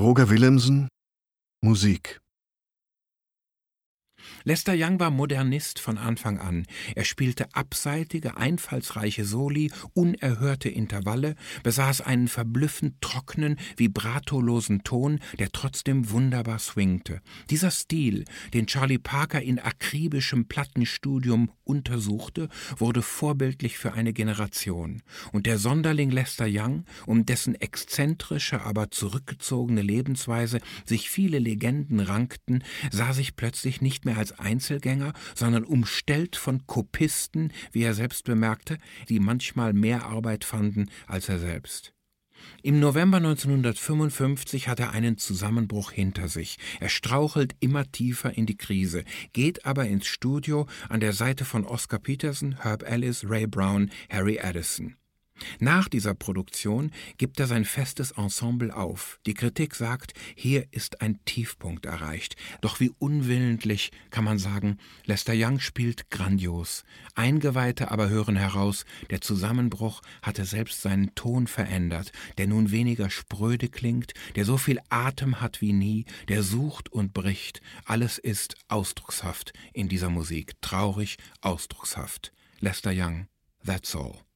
Roger Willemsen Musik Lester Young war Modernist von Anfang an. Er spielte abseitige, einfallsreiche Soli, unerhörte Intervalle, besaß einen verblüffend trockenen, vibratolosen Ton, der trotzdem wunderbar swingte. Dieser Stil, den Charlie Parker in akribischem Plattenstudium untersuchte, wurde vorbildlich für eine Generation. Und der Sonderling Lester Young, um dessen exzentrische, aber zurückgezogene Lebensweise sich viele Legenden rankten, sah sich plötzlich nicht mehr als Einzelgänger, sondern umstellt von Kopisten, wie er selbst bemerkte, die manchmal mehr Arbeit fanden als er selbst. Im November 1955 hat er einen Zusammenbruch hinter sich. Er strauchelt immer tiefer in die Krise, geht aber ins Studio an der Seite von Oscar Peterson, Herb Ellis, Ray Brown, Harry Addison. Nach dieser Produktion gibt er sein festes Ensemble auf. Die Kritik sagt, hier ist ein Tiefpunkt erreicht. Doch wie unwillentlich kann man sagen, Lester Young spielt grandios. Eingeweihte aber hören heraus, der Zusammenbruch hatte selbst seinen Ton verändert, der nun weniger spröde klingt, der so viel Atem hat wie nie, der sucht und bricht. Alles ist ausdruckshaft in dieser Musik, traurig, ausdruckshaft. Lester Young, that's all.